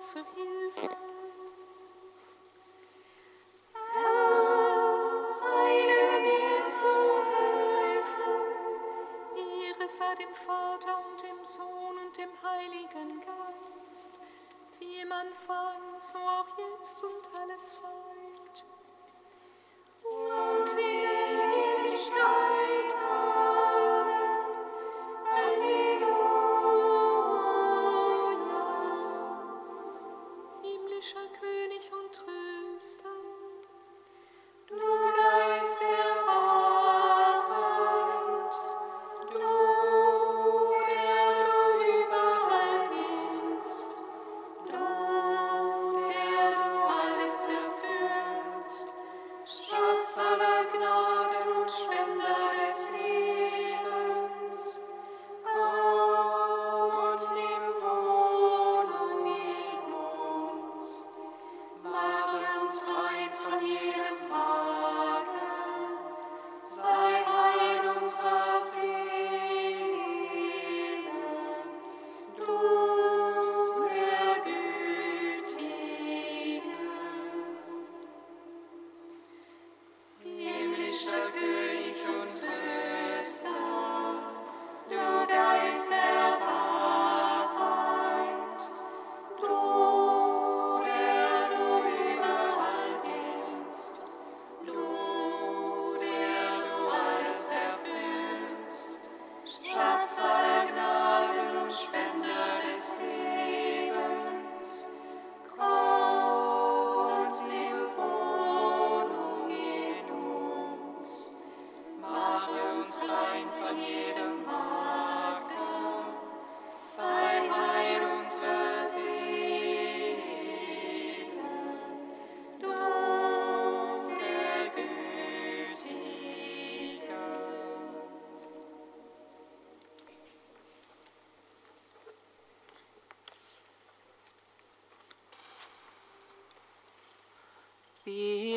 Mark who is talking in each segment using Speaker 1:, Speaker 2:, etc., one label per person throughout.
Speaker 1: zu Hilfe.
Speaker 2: Eile mir zu Hilfe.
Speaker 1: Ehre sei dem Vater und dem Sohn und dem Heiligen Geist, wie im Anfang, so auch jetzt und alle Zeit.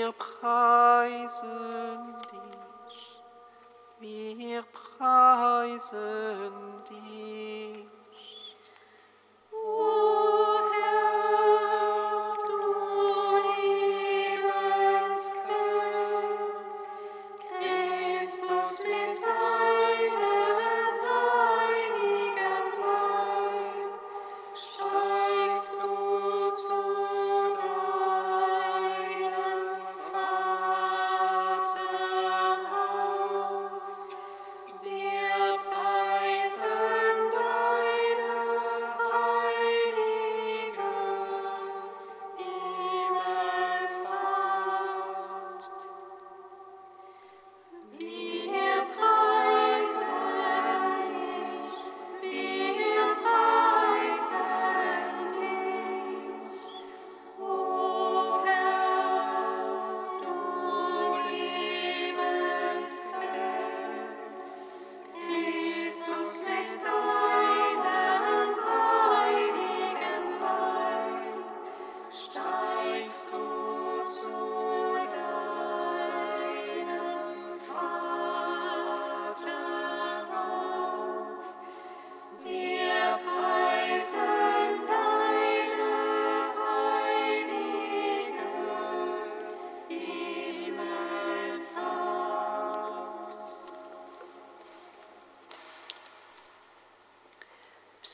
Speaker 3: Wir preisen dich. Wir preisen dich.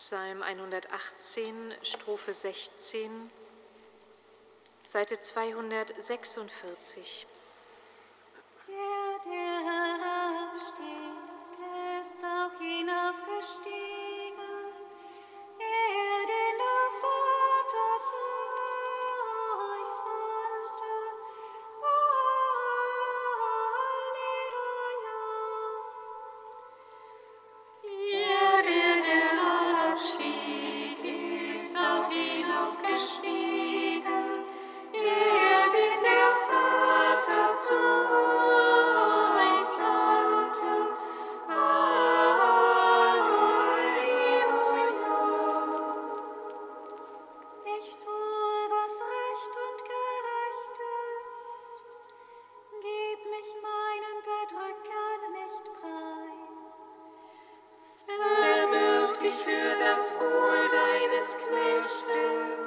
Speaker 4: Psalm 118, Strophe 16, Seite 246.
Speaker 2: wohl deines Knechtes.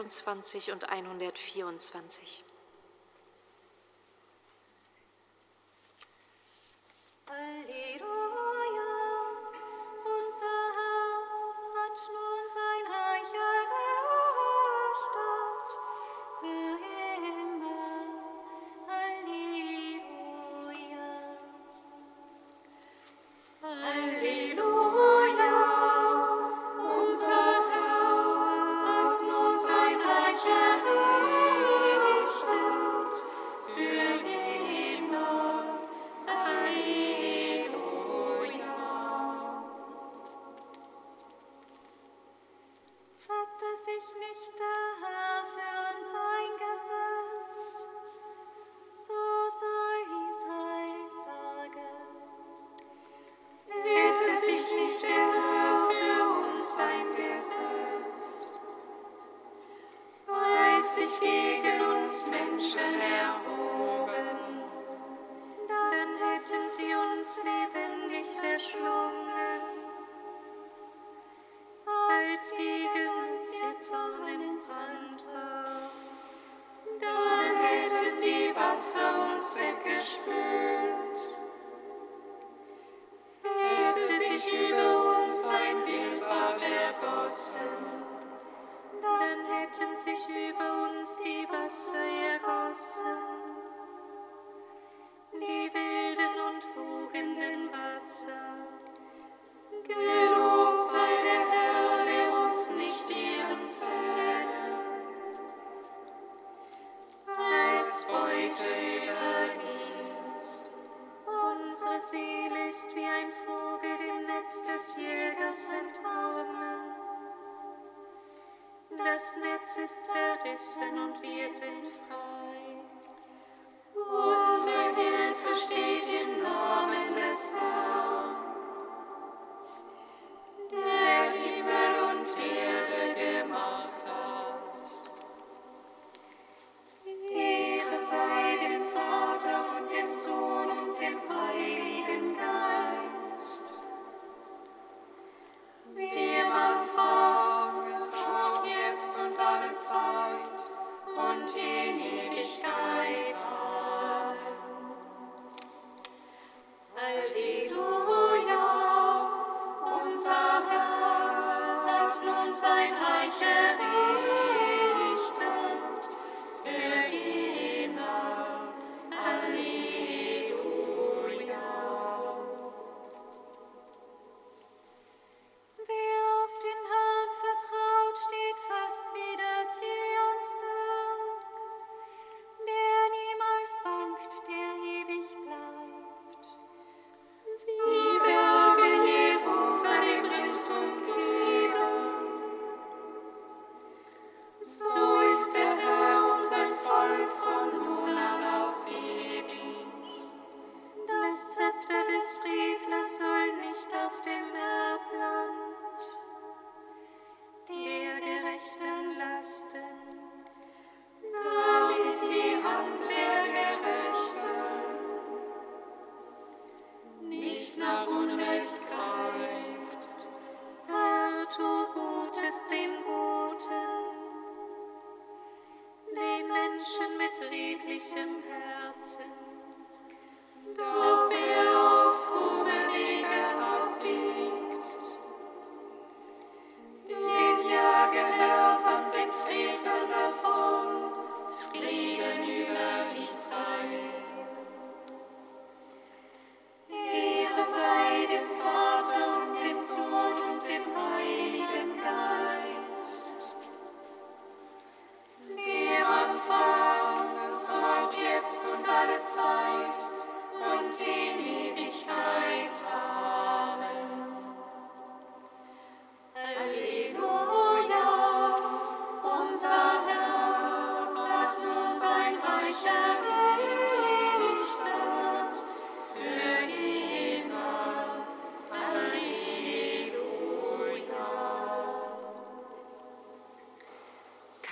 Speaker 2: 123 und 124. Uns weggespült. Hätte
Speaker 5: sich über uns ein Wildwar ergossen, dann hätten sich über uns die Wasser
Speaker 2: ergossen, die wir das Netz ist
Speaker 6: zerrissen und
Speaker 1: wir sind frei.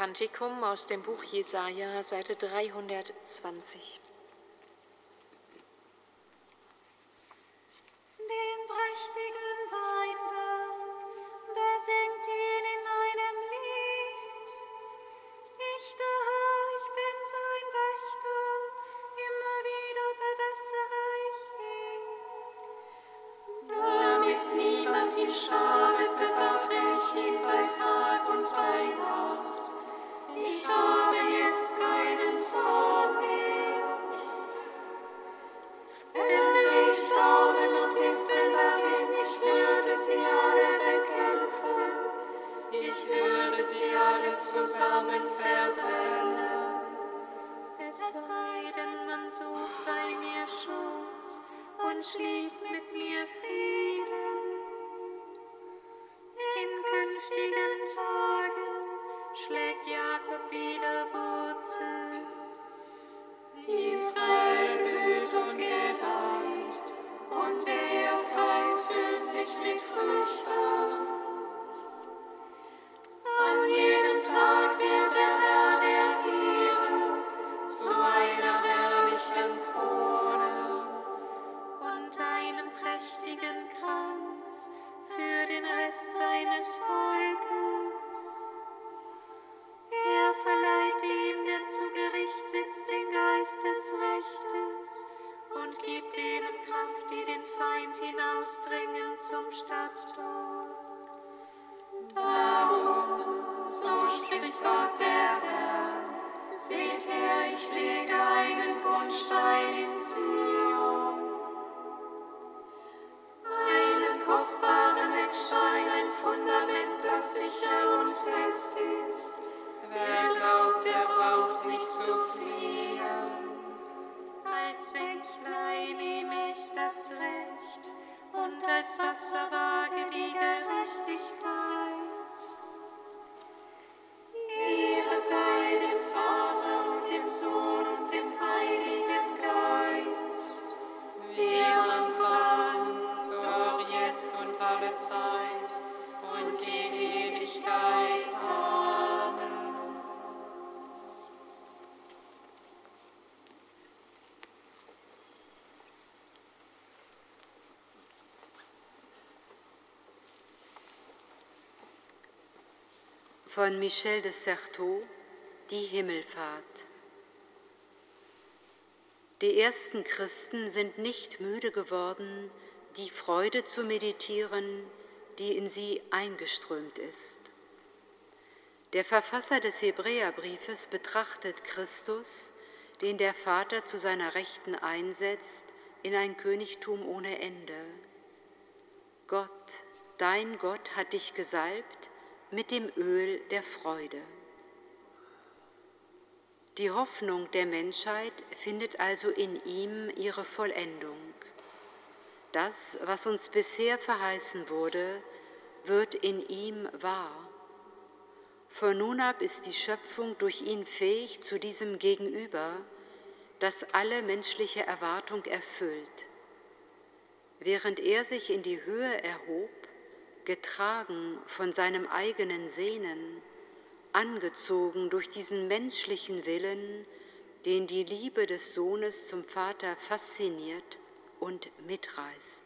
Speaker 1: Kantikum aus dem Buch Jesaja, Seite 320.
Speaker 7: Stein in Zion, eine kostbare von Michel de Certeau Die Himmelfahrt. Die ersten Christen sind nicht müde geworden, die Freude zu meditieren, die in sie eingeströmt ist. Der Verfasser des Hebräerbriefes betrachtet Christus, den der Vater zu seiner Rechten einsetzt, in ein Königtum ohne Ende. Gott, dein Gott hat dich gesalbt, mit dem Öl der Freude. Die Hoffnung der Menschheit findet also in ihm ihre Vollendung. Das, was uns bisher verheißen wurde, wird in ihm wahr. Von nun ab ist die Schöpfung durch ihn fähig zu diesem Gegenüber, das alle menschliche Erwartung erfüllt. Während er sich in die Höhe erhob, getragen von seinem eigenen Sehnen, angezogen durch diesen menschlichen Willen, den die Liebe des Sohnes zum Vater fasziniert und mitreißt.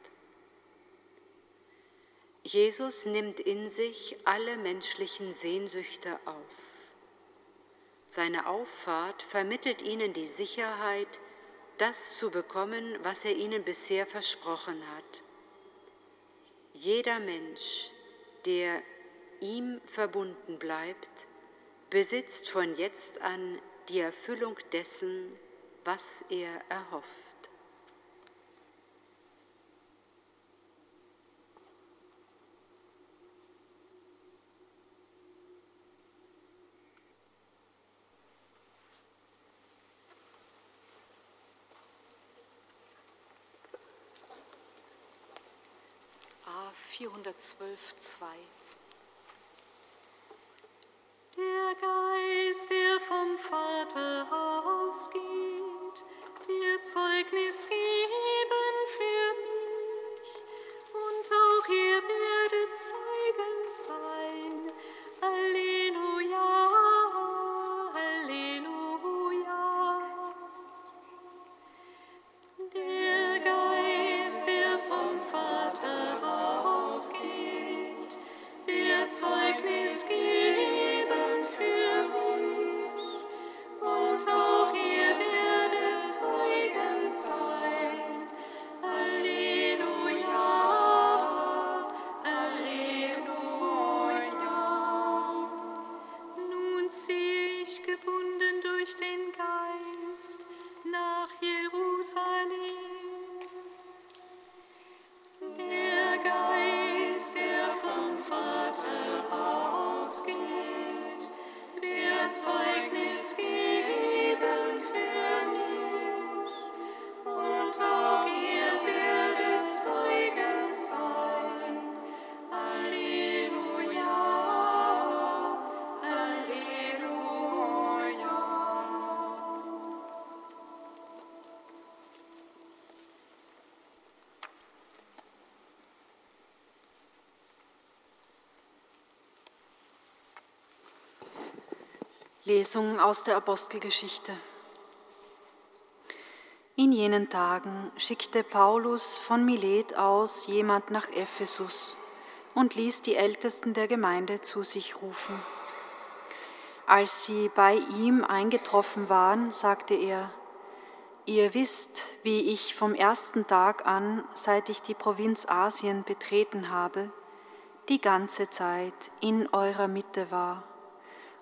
Speaker 7: Jesus nimmt in sich alle menschlichen Sehnsüchte auf. Seine Auffahrt vermittelt ihnen die Sicherheit, das zu bekommen, was er ihnen bisher versprochen hat jeder Mensch, der ihm verbunden bleibt, besitzt von jetzt an die Erfüllung dessen, was er erhofft.
Speaker 8: 412, 2. Der Geist, der vom Vater ausgeht, der Zeugnis geben für mich, und auch ihr werdet
Speaker 9: Lesung aus der Apostelgeschichte. In jenen Tagen schickte Paulus von Milet aus jemand nach Ephesus und ließ die Ältesten der Gemeinde zu sich rufen. Als sie bei ihm eingetroffen waren, sagte er, Ihr wisst, wie ich vom ersten Tag an, seit ich die Provinz Asien betreten habe, die ganze Zeit in eurer Mitte war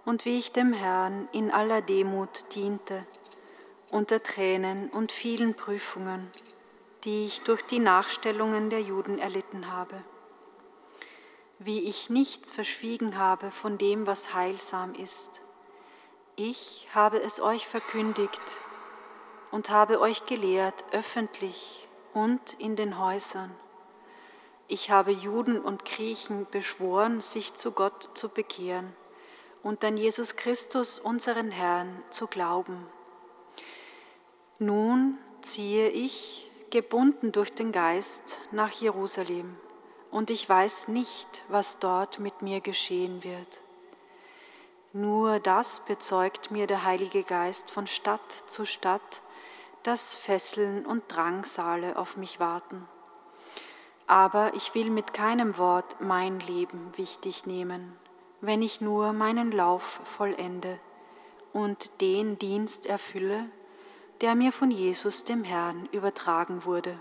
Speaker 9: und wie ich dem Herrn in aller Demut diente, unter Tränen und vielen Prüfungen, die ich durch die Nachstellungen der Juden erlitten habe. Wie ich nichts verschwiegen habe von dem, was heilsam ist. Ich habe es euch verkündigt und habe euch gelehrt öffentlich und in den Häusern. Ich habe Juden und Griechen beschworen, sich zu Gott zu bekehren und an Jesus Christus, unseren Herrn, zu glauben. Nun ziehe ich, gebunden durch den Geist, nach Jerusalem, und ich weiß nicht, was dort mit mir geschehen wird. Nur das bezeugt mir der Heilige Geist von Stadt zu Stadt, dass Fesseln und Drangsale auf mich warten. Aber ich will mit keinem Wort mein Leben wichtig nehmen wenn ich nur meinen Lauf vollende und den Dienst erfülle, der mir von Jesus dem Herrn übertragen wurde,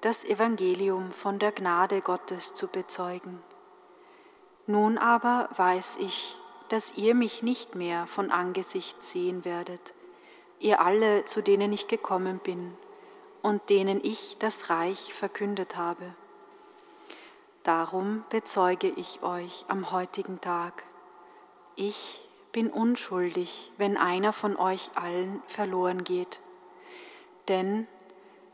Speaker 9: das Evangelium von der Gnade Gottes zu bezeugen. Nun aber weiß ich, dass ihr mich nicht mehr von Angesicht sehen werdet, ihr alle, zu denen ich gekommen bin und denen ich das Reich verkündet habe Darum bezeuge ich euch am heutigen Tag, ich bin unschuldig, wenn einer von euch allen verloren geht, denn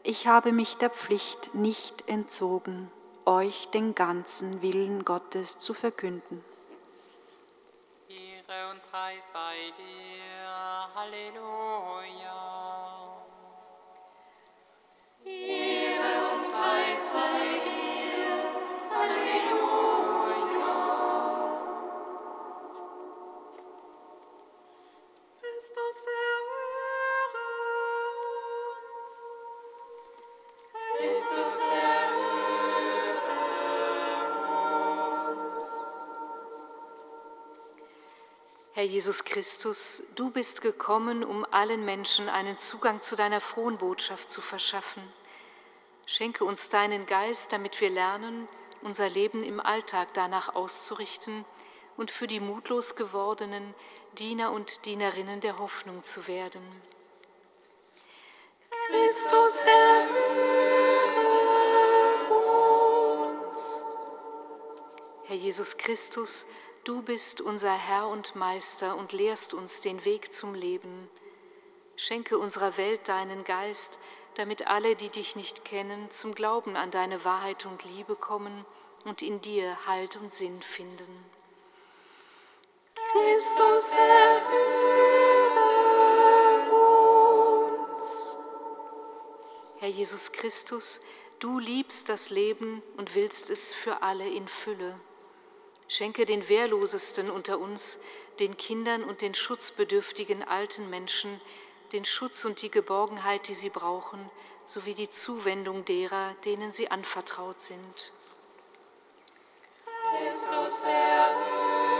Speaker 9: ich habe mich der Pflicht nicht entzogen, euch den ganzen Willen Gottes zu verkünden.
Speaker 10: Ehre und Preis sei dir. Halleluja.
Speaker 1: Ehre und Preis sei dir.
Speaker 11: Herr Jesus Christus, du bist gekommen, um allen Menschen einen Zugang zu deiner frohen Botschaft zu verschaffen. Schenke uns deinen Geist, damit wir lernen, unser Leben im Alltag danach auszurichten und für die mutlos gewordenen Diener und Dienerinnen der Hoffnung zu werden.
Speaker 1: Christus, erhöre uns.
Speaker 11: Herr Jesus Christus, Du bist unser Herr und Meister und lehrst uns den Weg zum Leben. Schenke unserer Welt deinen Geist, damit alle, die dich nicht kennen, zum Glauben an deine Wahrheit und Liebe kommen und in dir Halt und Sinn finden.
Speaker 1: Christus, erhöre uns.
Speaker 11: Herr Jesus Christus, du liebst das Leben und willst es für alle in Fülle. Schenke den Wehrlosesten unter uns, den Kindern und den schutzbedürftigen alten Menschen, den Schutz und die Geborgenheit, die sie brauchen, sowie die Zuwendung derer, denen sie anvertraut sind.
Speaker 1: Christus erhöhe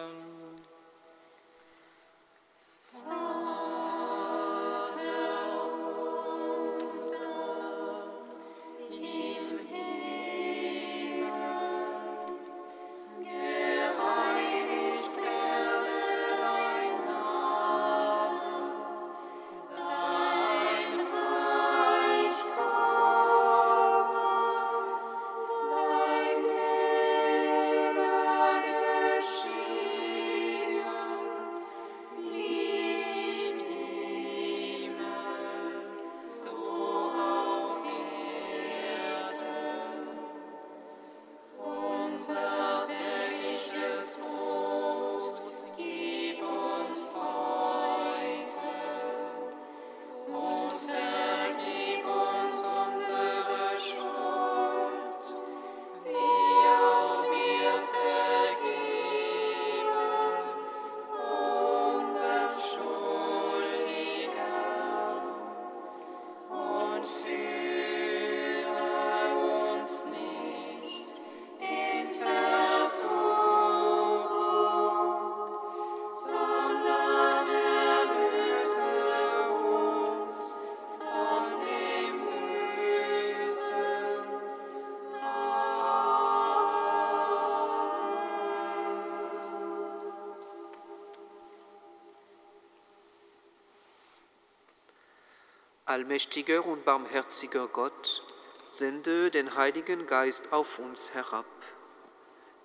Speaker 3: Allmächtiger und barmherziger Gott, sende den Heiligen Geist auf uns herab.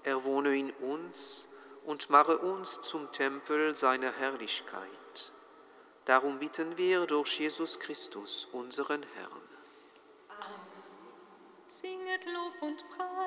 Speaker 3: Er wohne in uns und mache uns zum Tempel seiner Herrlichkeit. Darum bitten wir durch Jesus Christus, unseren Herrn.
Speaker 12: Amen. Singet Lob und Preis.